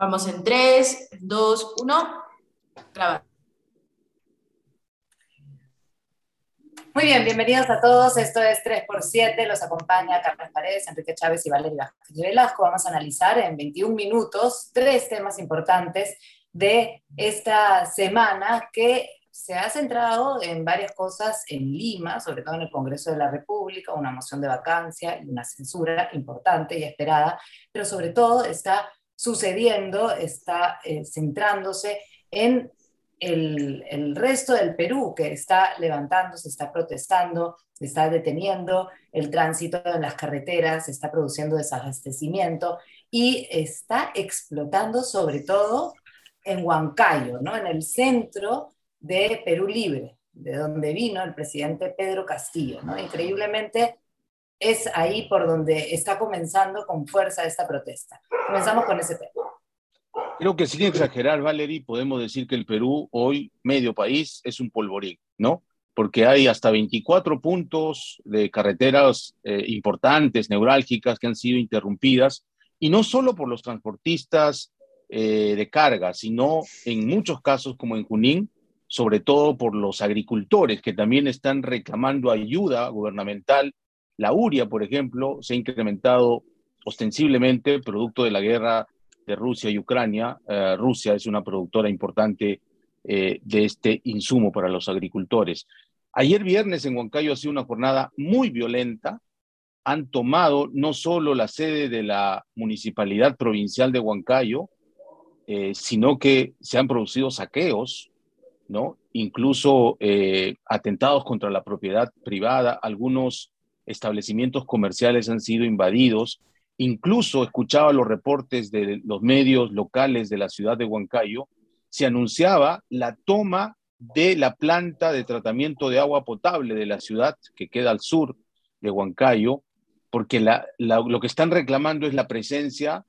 Vamos en 3, 2, 1, grabar. Muy bien, bienvenidos a todos. Esto es 3x7. Los acompaña Carlos Paredes, Enrique Chávez y Valeria Velasco. Vamos a analizar en 21 minutos tres temas importantes de esta semana que se ha centrado en varias cosas en Lima, sobre todo en el Congreso de la República, una moción de vacancia y una censura importante y esperada, pero sobre todo está sucediendo, está eh, centrándose en el, resto del Perú que está levantándose, está protestando, se está deteniendo el tránsito en las carreteras, se está produciendo desabastecimiento y está explotando sobre todo en Huancayo, ¿no? en el centro de Perú Libre, de donde vino el presidente Pedro Castillo. ¿no? Increíblemente, es ahí por donde está comenzando con fuerza esta protesta. Comenzamos con ese tema. Creo que sin exagerar, Valerie, podemos decir que el Perú, hoy medio país, es un polvorín, ¿no? Porque hay hasta 24 puntos de carreteras eh, importantes, neurálgicas, que han sido interrumpidas, y no solo por los transportistas eh, de carga, sino en muchos casos, como en Junín, sobre todo por los agricultores que también están reclamando ayuda gubernamental la uria, por ejemplo, se ha incrementado ostensiblemente producto de la guerra de Rusia y Ucrania. Eh, Rusia es una productora importante eh, de este insumo para los agricultores. Ayer viernes en Huancayo ha sido una jornada muy violenta. Han tomado no solo la sede de la Municipalidad Provincial de Huancayo, eh, sino que se han producido saqueos, ¿no? incluso atentados contra la propiedad privada, algunos establecimientos comerciales han sido invadidos. Incluso escuchaba los reportes de los medios locales de la ciudad de Huancayo, se anunciaba la toma de la planta de tratamiento de agua potable de la ciudad que queda al sur de Huancayo, porque lo que están reclamando es la presencia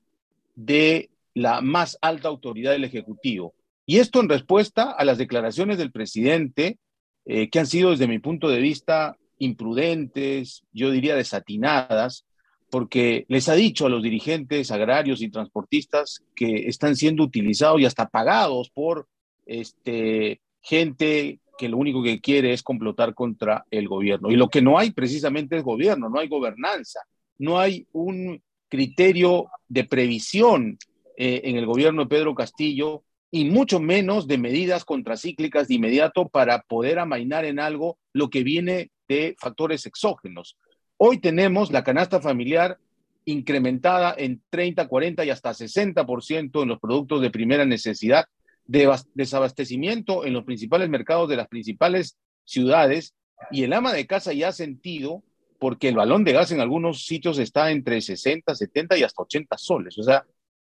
de la más alta autoridad del Ejecutivo. Y esto en respuesta a las declaraciones del presidente, eh, que han sido desde mi punto de vista imprudentes, yo diría desatinadas, porque les ha dicho a los dirigentes agrarios y transportistas que están siendo utilizados y hasta pagados por este, gente que lo único que quiere es complotar contra el gobierno. Y lo que no hay precisamente es gobierno, no hay gobernanza, no hay un criterio de previsión eh, en el gobierno de Pedro Castillo y mucho menos de medidas contracíclicas de inmediato para poder amainar en algo lo que viene de factores exógenos. Hoy tenemos la canasta familiar incrementada en 30, 40 y hasta 60% en los productos de primera necesidad, de desabastecimiento en los principales mercados de las principales ciudades y el ama de casa ya ha sentido porque el balón de gas en algunos sitios está entre 60, 70 y hasta 80 soles. O sea,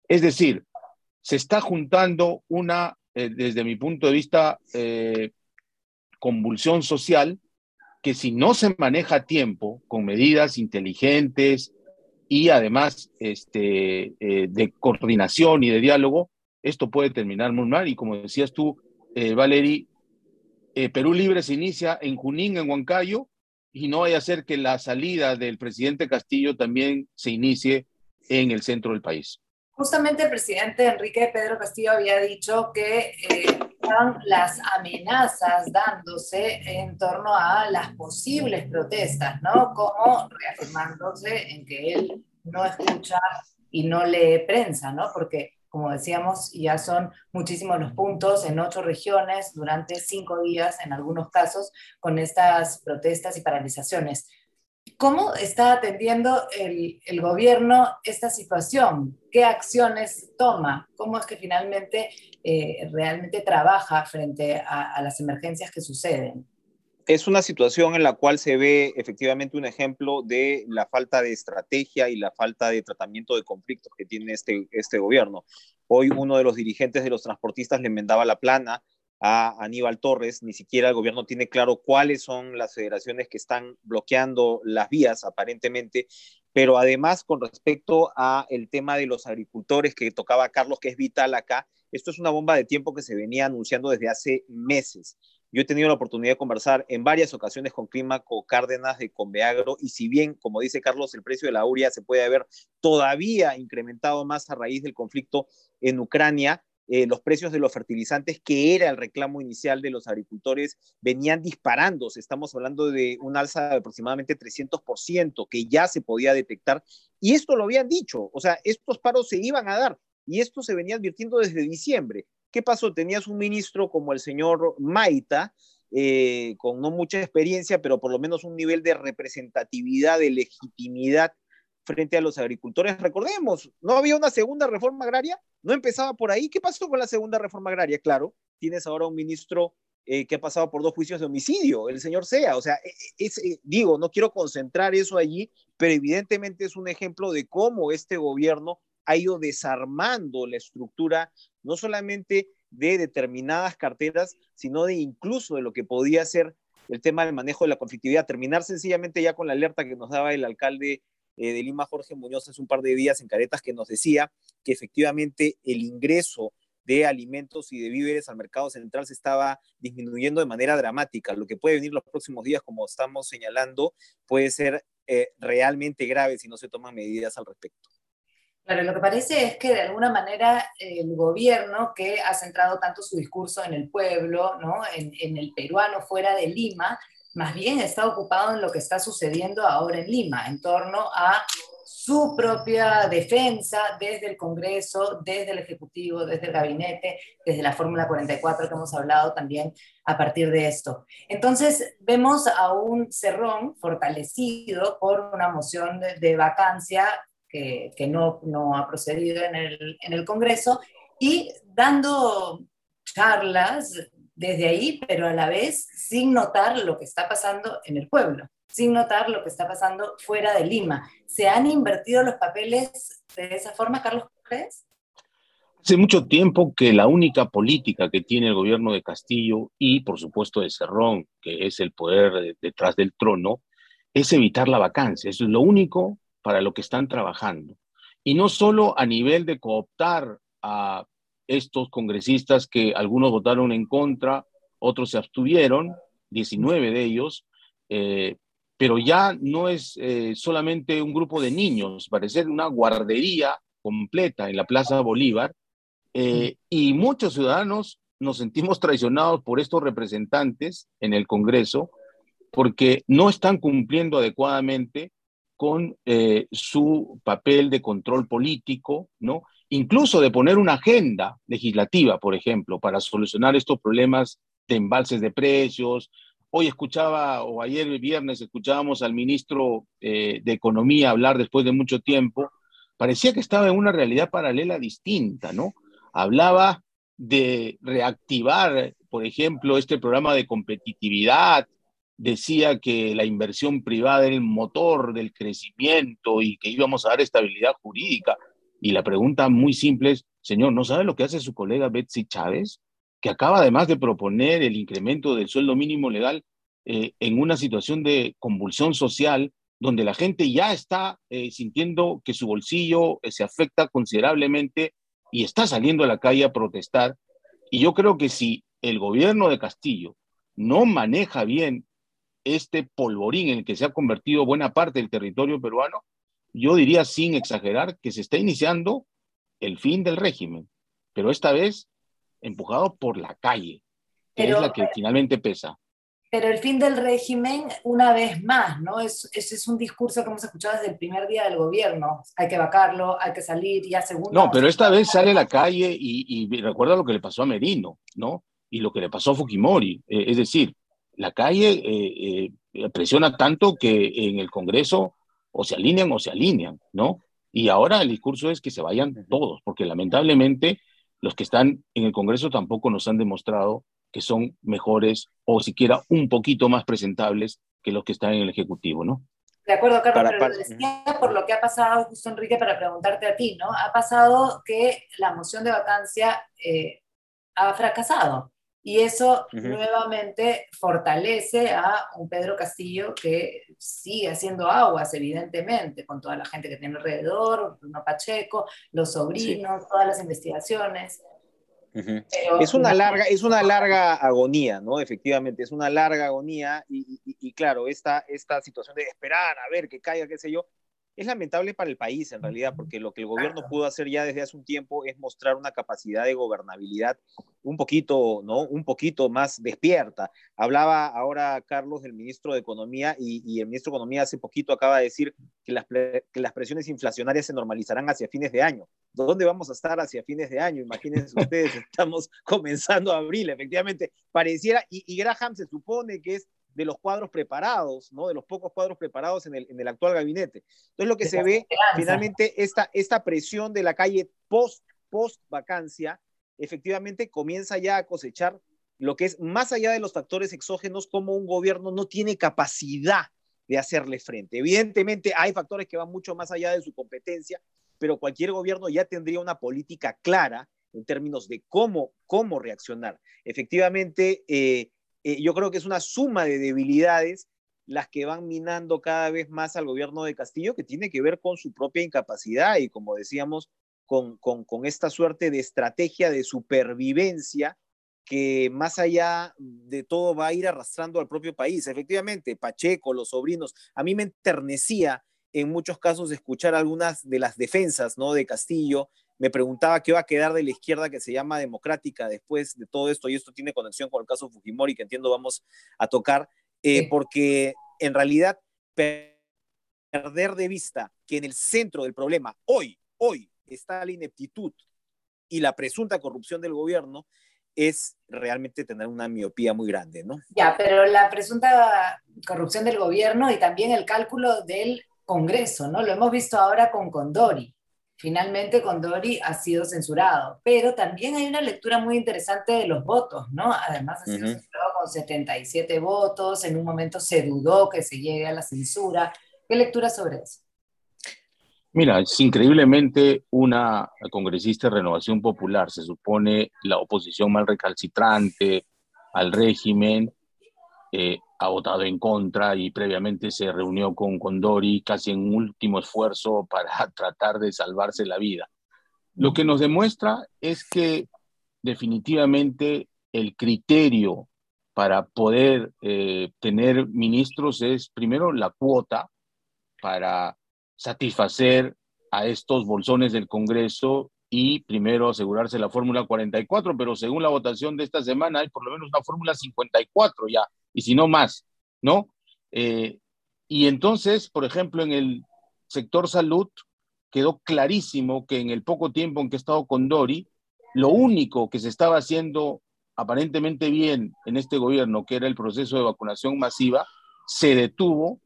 es decir, se está juntando una, eh, desde mi punto de vista, eh, convulsión social que si no se maneja a tiempo con medidas inteligentes y además este, eh, de coordinación y de diálogo, esto puede terminar muy mal. Y como decías tú, eh, Valery, eh, Perú Libre se inicia en Junín, en Huancayo, y no vaya a ser que la salida del presidente Castillo también se inicie en el centro del país. Justamente el presidente Enrique Pedro Castillo había dicho que las amenazas dándose en torno a las posibles protestas, ¿no? Como reafirmándose en que él no escucha y no lee prensa, ¿no? Porque, como decíamos, ya son muchísimos los puntos en ocho regiones durante cinco días, en algunos casos, con estas protestas y paralizaciones. ¿Cómo está atendiendo el, el, gobierno esta situación? ¿Qué acciones toma? ¿Cómo es que finalmente eh, realmente trabaja frente a, a, las emergencias que suceden? Es una situación en la cual se ve efectivamente un ejemplo de la falta de estrategia y la falta de tratamiento de conflictos que tiene este, este gobierno. Hoy uno de los dirigentes de los transportistas le enmendaba la plana a Aníbal Torres, ni siquiera el gobierno tiene claro cuáles son las federaciones que están bloqueando las vías aparentemente, pero además con respecto a el tema de los agricultores que tocaba Carlos, que es vital acá, esto es una bomba de tiempo que se venía anunciando desde hace meses. Yo he tenido la oportunidad de conversar en varias ocasiones con Clímaco Cárdenas de Conveagro y si bien, como dice Carlos, el precio de la uria se puede haber todavía incrementado más a raíz del conflicto en Ucrania, eh, los precios de los fertilizantes, que era el reclamo inicial de los agricultores, venían disparándose. Estamos hablando de un alza de aproximadamente 300% que ya se podía detectar. Y esto lo habían dicho, o sea, estos paros se iban a dar y esto se venía advirtiendo desde diciembre. ¿Qué pasó? Tenías un ministro como el señor Maita, eh, con no mucha experiencia, pero por lo menos un nivel de representatividad, de legitimidad frente a los agricultores. Recordemos, ¿no había una segunda reforma agraria? ¿No empezaba por ahí? ¿Qué pasó con la segunda reforma agraria? Claro, tienes ahora un ministro eh, que ha pasado por dos juicios de homicidio, el señor Sea. O sea, e, e, eh, digo, no quiero concentrar eso allí, pero evidentemente es un ejemplo de cómo este gobierno ha ido desarmando la estructura, no solamente de determinadas carteras, sino de incluso de lo que podía ser el tema del manejo de la conflictividad. Terminar sencillamente ya con la alerta que nos daba el alcalde eh, de Lima, Jorge Muñoz, hace un par de días en Caretas, que nos decía que efectivamente el ingreso de alimentos y de víveres al mercado central se estaba disminuyendo de manera dramática. Lo que puede venir los próximos días, como estamos señalando, puede ser eh, realmente grave si no se toman medidas al respecto. Claro, lo que parece es que de alguna manera el gobierno que ha centrado tanto su discurso en el pueblo, ¿no? en el peruano fuera de Lima, más bien está ocupado en lo que está sucediendo ahora en Lima, en torno a su propia defensa desde el Congreso, desde el Ejecutivo, desde el Gabinete, desde la Fórmula 44 que hemos hablado también a partir de esto. Entonces vemos a un Cerrón fortalecido por una moción de, vacancia que, no, ha procedido en el Congreso y dando charlas desde ahí, pero a la vez sin notar lo que está pasando en el pueblo, sin notar lo que está pasando fuera de Lima. ¿Se han invertido los papeles de esa forma, Carlos Crees? Hace mucho tiempo que la única política que tiene el gobierno de Castillo y, por supuesto, de Cerrón, que es el poder detrás del trono, es evitar la vacancia. Eso es lo único para lo que están trabajando. Y no solo a nivel de cooptar a estos congresistas que algunos votaron en contra, otros se abstuvieron, 19 de ellos, eh, pero ya no es eh, solamente un grupo de niños, parece una guardería completa en la Plaza Bolívar, eh, y muchos ciudadanos nos sentimos traicionados por estos representantes en el Congreso porque no están cumpliendo adecuadamente con su papel de control político, ¿no? Incluso de poner una agenda legislativa, por ejemplo, para solucionar estos problemas de embalses de precios. Hoy escuchaba, o ayer viernes escuchábamos al ministro eh, de Economía hablar después de mucho tiempo, parecía que estaba en una realidad paralela distinta, ¿no? Hablaba de reactivar, por ejemplo, este programa de competitividad, decía que la inversión privada era el motor del crecimiento y que íbamos a dar estabilidad jurídica. Y la pregunta muy simple es, señor, ¿no sabe lo que hace su colega Betsy Chávez? Que acaba además de proponer el incremento del sueldo mínimo legal eh, en una situación de convulsión social donde la gente ya está eh, sintiendo que su bolsillo eh, se afecta considerablemente y está saliendo a la calle a protestar. Y yo creo que si el gobierno de Castillo no maneja bien este polvorín en el que se ha convertido buena parte del territorio peruano, yo diría sin exagerar que se está iniciando el fin del régimen, pero esta vez empujado por la calle, que es la que finalmente pesa. Pero el fin del régimen, una vez más, ¿no? Es, ese es un discurso que hemos escuchado desde el primer día del gobierno. Hay que vacarlo, hay que salir, ya segundo. No, pero esta vez sale a la calle y, recuerda lo que le pasó a Merino, ¿no? Y lo que le pasó a Fujimori. Eh, es decir, la calle eh, eh, presiona tanto que en el Congreso o se alinean o se alinean, ¿no? Y ahora el discurso es que se vayan todos, porque lamentablemente los que están en el Congreso tampoco nos han demostrado que son mejores o siquiera un poquito más presentables que los que están en el Ejecutivo, ¿no? De acuerdo, Carlos, pero decía por lo que ha pasado, justo Enrique, para preguntarte a ti, ¿no? Ha pasado que la moción de vacancia eh, ha fracasado. Y eso nuevamente fortalece a un Pedro Castillo que sigue haciendo aguas, evidentemente, con toda la gente que tiene alrededor, Bruno Pacheco, los sobrinos, todas las investigaciones. es una larga, es una larga agonía, ¿no? Efectivamente, es una larga agonía y, claro, esta, esta situación de esperar a ver que caiga, qué sé yo, es lamentable para el país en realidad, porque lo que el gobierno pudo hacer ya desde hace un tiempo es mostrar una capacidad de gobernabilidad un poquito, ¿no? Un poquito más despierta. Hablaba ahora Carlos del ministro de Economía y, el ministro de Economía hace poquito acaba de decir que las, que las presiones inflacionarias se normalizarán hacia fines de año. ¿Dónde vamos a estar hacia fines de año? Imagínense ustedes, estamos comenzando abril, efectivamente, pareciera, y, y Graham se supone que es de los cuadros preparados, ¿no? De los pocos cuadros preparados en el, en el actual gabinete. Entonces lo que se ve, finalmente, esta, esta presión de la calle post, post vacancia, efectivamente comienza ya a cosechar lo que es más allá de los factores exógenos, como un gobierno no tiene capacidad de hacerle frente. Evidentemente hay factores que van mucho más allá de su competencia, pero cualquier gobierno ya tendría una política clara en términos de cómo, cómo reaccionar. Efectivamente, eh, eh, yo creo que es una suma de debilidades las que van minando cada vez más al gobierno de Castillo, que tiene que ver con su propia incapacidad y, como decíamos, con, con, con esta suerte de estrategia de supervivencia que más allá de todo va a ir arrastrando al propio país. Efectivamente, Pacheco, los sobrinos, a mí me enternecía en muchos casos escuchar algunas de las defensas ¿no? de Castillo me preguntaba qué va a quedar de la izquierda que se llama democrática después de todo esto, y esto tiene conexión con el caso Fujimori, que entiendo vamos a tocar, eh, porque en realidad perder de vista que en el centro del problema hoy, hoy está la ineptitud y la presunta corrupción del gobierno, es realmente tener una miopía muy grande, ¿no? Ya, pero la presunta corrupción del gobierno y también el cálculo del Congreso, ¿no? Lo hemos visto ahora con Condori. Finalmente Condori ha sido censurado, pero también hay una lectura muy interesante de los votos, ¿no? Además ha sido censurado con 77 votos, en un momento se dudó que se llegue a la censura. ¿Qué lectura sobre eso? Mira, es increíblemente una congresista de Renovación Popular, se supone la oposición más recalcitrante al régimen, eh, ha votado en contra y previamente se reunió con Condori casi en último esfuerzo para tratar de salvarse la vida. Lo que nos demuestra es que definitivamente el criterio para poder eh, tener ministros es primero la cuota para satisfacer a estos bolsones del Congreso y primero asegurarse la fórmula 44, pero según la votación de esta semana hay por lo menos una fórmula 54 ya y si no más, ¿no? Eh, y entonces, por ejemplo, en el sector salud quedó clarísimo que en el poco tiempo en que he estado con Dori, lo único que se estaba haciendo aparentemente bien en este gobierno, que era el proceso de vacunación masiva, se detuvo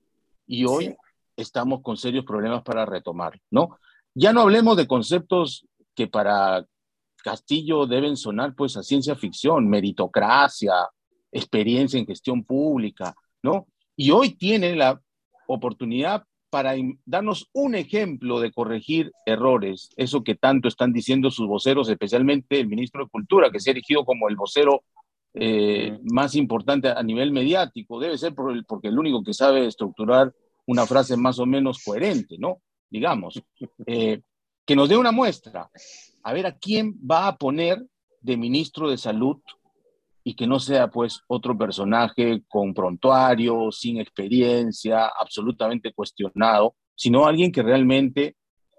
y hoy estamos con serios problemas para retomar, ¿no? Ya no hablemos de conceptos que para Castillo deben sonar pues a ciencia ficción, meritocracia, experiencia en gestión pública, ¿no? Y hoy tiene la oportunidad para darnos un ejemplo de corregir errores, eso que tanto están diciendo sus voceros, especialmente el ministro de Cultura, que se ha erigido como el vocero eh, más importante a nivel mediático. Debe ser por el, porque el único que sabe estructurar una frase más o menos coherente, ¿no? Digamos, eh, que nos dé una muestra. A ver a quién va a poner de ministro de Salud y que no sea pues otro personaje con prontuario, sin experiencia, absolutamente cuestionado, sino alguien que realmente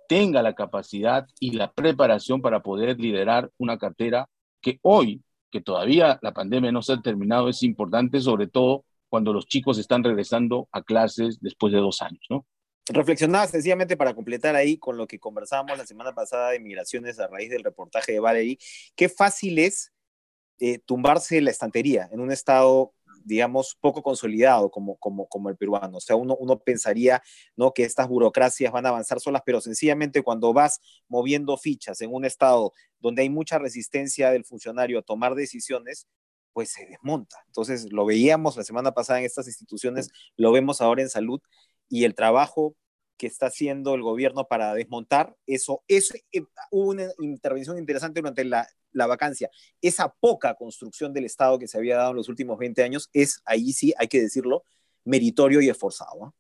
tenga la capacidad y la preparación para poder liderar una cartera que hoy, que todavía la pandemia no se ha terminado, es importante, sobre todo cuando los chicos están regresando a clases después de dos años, ¿no? Reflexionaba sencillamente para completar ahí con lo que conversábamos la semana pasada de migraciones a raíz del reportaje de Valerie, qué fácil es eh, tumbarse la estantería en un estado digamos, poco consolidado como, como, como el peruano. O sea, uno, uno pensaría ¿no? que estas burocracias van a avanzar solas, pero sencillamente cuando vas moviendo fichas en un estado donde hay mucha resistencia del funcionario a tomar decisiones, pues se desmonta. Entonces, lo veíamos la semana pasada en estas instituciones, lo vemos ahora en salud, y el trabajo que está haciendo el gobierno para desmontar eso. Es, eh, una intervención interesante durante la, la, vacancia. Esa poca construcción del Estado que se había dado en los últimos 20 años es, ahí sí, hay que decirlo, meritorio y esforzado.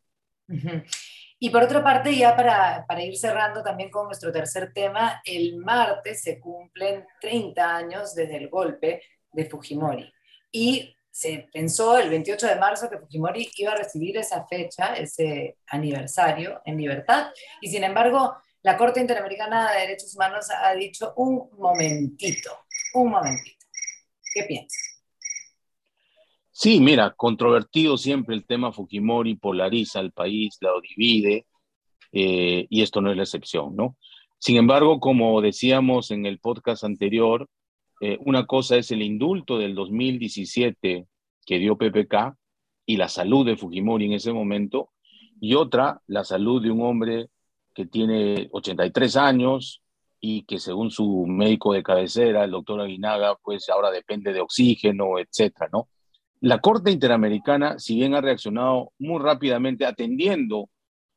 Y por otra parte, ya para, para, ir cerrando también con nuestro tercer tema, el martes se cumplen 30 años desde el golpe de Fujimori. Y se pensó el 28 de marzo que Fujimori iba a recibir esa fecha, ese aniversario, en libertad. Y sin embargo, la Corte Interamericana de Derechos Humanos ha dicho un momentito, un momentito. ¿Qué piensas? Sí, mira, controvertido siempre el tema Fujimori, polariza al país, lo divide, eh, y esto no es la excepción, ¿no? Sin embargo, como decíamos en el podcast anterior, eh, una cosa es el indulto del 2017 que dio PPK y la salud de Fujimori en ese momento, y otra, la salud de un hombre que tiene 83 años y que según su médico de cabecera, el doctor Aguinaga, pues ahora depende de oxígeno, etcétera, ¿no? La Corte Interamericana, si bien ha reaccionado muy rápidamente atendiendo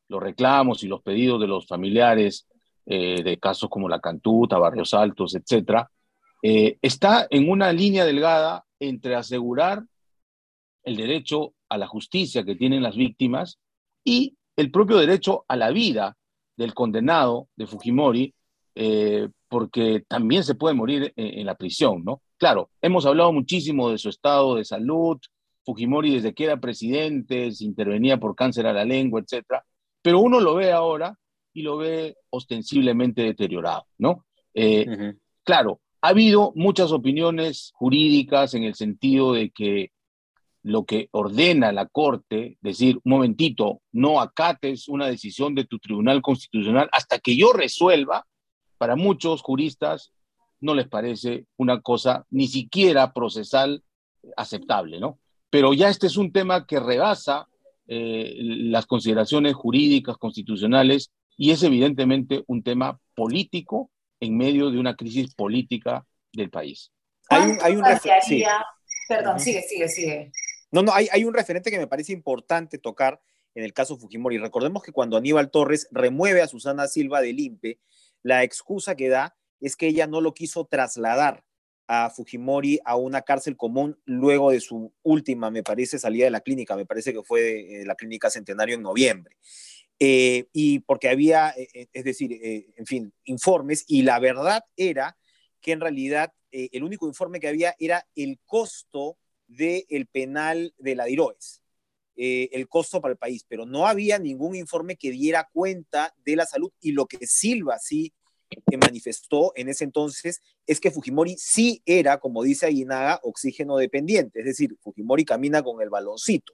los reclamos y los pedidos de los familiares eh, de casos como la Cantuta, Barrios Altos, etcétera, eh, está en una línea delgada entre asegurar el derecho a la justicia que tienen las víctimas y el propio derecho a la vida del condenado de Fujimori, eh, porque también se puede morir en, en, la prisión, ¿no? Claro, hemos hablado muchísimo de su estado de salud, Fujimori desde que era presidente, se intervenía por cáncer a la lengua, etcétera, pero uno lo ve ahora y lo ve ostensiblemente deteriorado, ¿no? Eh, uh -huh. Claro, ha habido muchas opiniones jurídicas en el sentido de que lo que ordena la Corte, decir, un momentito, no acates una decisión de tu Tribunal Constitucional hasta que yo resuelva, para muchos juristas no les parece una cosa ni siquiera procesal aceptable, ¿no? Pero ya este es un tema que rebasa eh, las consideraciones jurídicas, constitucionales, y es evidentemente un tema político en medio de una crisis política del país. Hay un, hay un sí. Perdón, sigue, sigue, sigue. No, no, hay, hay un referente que me parece importante tocar en el caso Fujimori. Recordemos que cuando Aníbal Torres remueve a Susana Silva del INPE, la excusa que da es que ella no lo quiso trasladar a Fujimori a una cárcel común luego de su última, me parece, salida de la clínica, me parece que fue de, la clínica Centenario en noviembre. Eh, y porque había, eh, es decir, eh, en fin, informes, y la verdad era que en realidad eh, el único informe que había era el costo del de penal de la DIROES, eh, el costo para el país, pero no había ningún informe que diera cuenta de la salud y lo que Silva sí manifestó en ese entonces es que Fujimori sí era, como dice Aguinaga, oxígeno dependiente, es decir, Fujimori camina con el baloncito.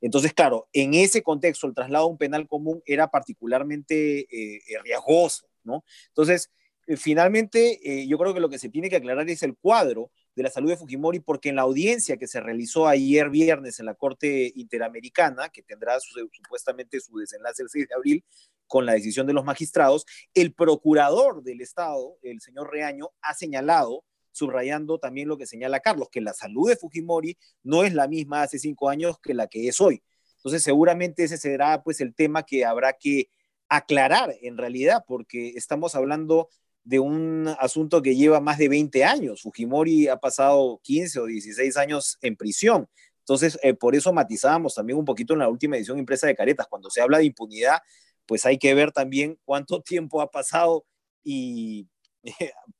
Entonces, claro, en ese contexto el traslado a un penal común era particularmente eh, riesgoso, ¿no? Entonces, eh, finalmente, eh, yo creo que lo que se tiene que aclarar es el cuadro de la salud de Fujimori, porque en la audiencia que se realizó ayer viernes en la Corte Interamericana, que tendrá su, supuestamente su desenlace el 6 de abril, con la decisión de los magistrados, el procurador del Estado, el señor Reaño, ha señalado, subrayando también lo que señala Carlos, que la salud de Fujimori no es la misma hace cinco años que la que es hoy. Entonces, seguramente ese será pues el tema que habrá que aclarar en realidad, porque estamos hablando de un asunto que lleva más de 20 años. Fujimori ha pasado 15 o 16 años en prisión. Entonces, eh, por eso matizábamos también un poquito en la última edición impresa de Caretas. Cuando se habla de impunidad, pues hay que ver también cuánto tiempo ha pasado y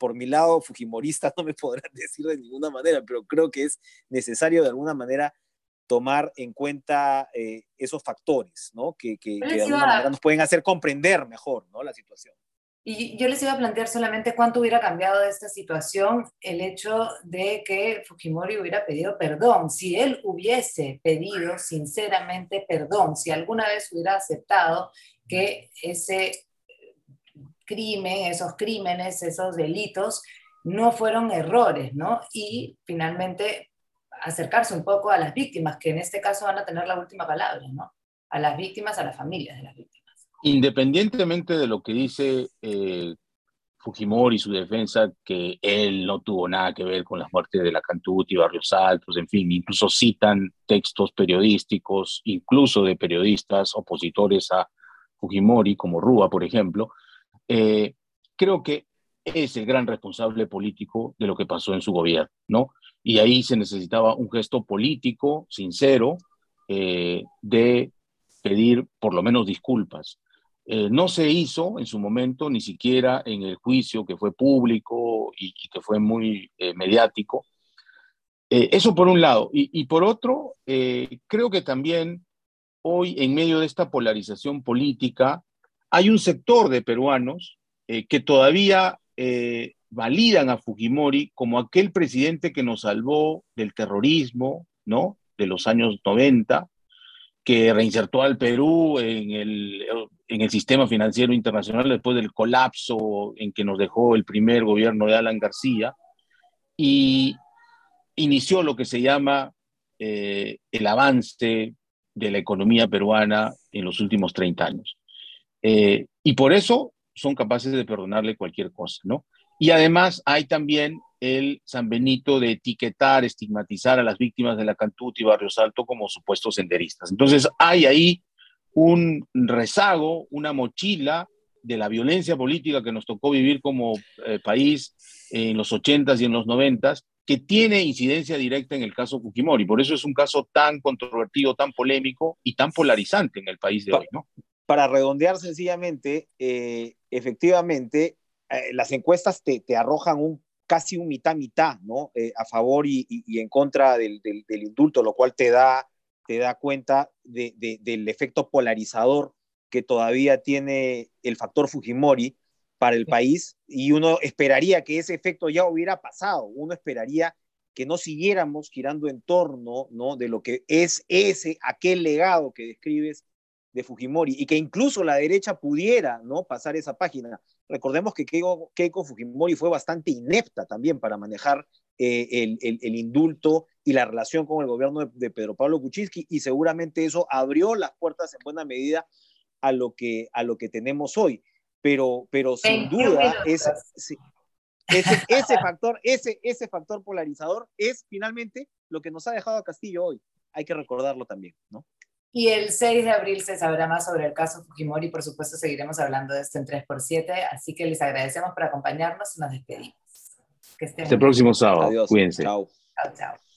por mi lado, Fujimorista no me podrán decir de ninguna manera, pero creo que es necesario de alguna manera tomar en cuenta eh, esos factores, ¿no? Que, que, que de alguna manera nos pueden hacer comprender mejor, ¿no? La situación. Y yo les iba a plantear solamente cuánto hubiera cambiado de esta situación el hecho de que Fujimori hubiera pedido perdón. Si él hubiese pedido sinceramente perdón, si alguna vez hubiera aceptado que ese crimen, esos crímenes, esos delitos, no fueron errores, ¿no? Y finalmente acercarse un poco a las víctimas, que en este caso van a tener la última palabra, ¿no? A las víctimas, a las familias de las víctimas. Independientemente de lo que dice eh, Fujimori y su defensa, que él no tuvo nada que ver con las muertes de la Cantuti, Barrios Altos, en fin, incluso citan textos periodísticos, incluso de periodistas opositores a Fujimori, como Rúa, por ejemplo, eh, creo que es el gran responsable político de lo que pasó en su gobierno, ¿no? Y ahí se necesitaba un gesto político, sincero, eh, de pedir por lo menos disculpas. Eh, no se hizo en su momento, ni siquiera en el juicio que fue público y, que fue muy eh, mediático. eso por un lado. Y, por otro, creo que también hoy, en medio de esta polarización política, hay un sector de peruanos que todavía validan a Fujimori como aquel presidente que nos salvó del terrorismo, ¿no? De los años 90, que reinsertó al Perú en el, en el sistema financiero internacional después del colapso en que nos dejó el primer gobierno de Alan García, y inició lo que se llama eh, el avance de la economía peruana en los últimos 30 años. Eh, y por eso son capaces de perdonarle cualquier cosa, ¿no? Y además hay también el San Benito de etiquetar, estigmatizar a las víctimas de la Cantuta y Barrio Salto como supuestos senderistas. Entonces hay ahí un rezago, una mochila de la violencia política que nos tocó vivir como eh, país en los 80s y en los 90s, que tiene incidencia directa en el caso Fujimori. Por eso es un caso tan controvertido, tan polémico y tan polarizante en el país de hoy. ¿no? Para redondear sencillamente, eh, efectivamente, eh, las encuestas te, arrojan un casi un mitad-mitad, ¿no? Eh, a favor y, en contra del, indulto, lo cual te da, te da cuenta del efecto polarizador que todavía tiene el factor Fujimori para el país y uno esperaría que ese efecto ya hubiera pasado, uno esperaría que no siguiéramos girando en torno ¿no? de lo que es ese, aquel legado que describes de Fujimori y que incluso la derecha pudiera ¿no? pasar esa página. Recordemos que Keiko, Fujimori fue bastante inepta también para manejar eh, el, indulto y la relación con el gobierno de, Pedro Pablo Kuczynski y seguramente eso abrió las puertas en buena medida a lo que, a lo que tenemos hoy. Pero, pero sin duda ese, ese, factor, ese, ese factor polarizador es finalmente lo que nos ha dejado a Castillo hoy. Hay que recordarlo también, ¿no? Y el 6 de abril se sabrá más sobre el caso Fujimori. Por supuesto, seguiremos hablando de esto en 3x7. Así que les agradecemos por acompañarnos y nos despedimos. Que estén Hasta el próximo sábado. Adiós. Cuídense. Chao. Chao, chao.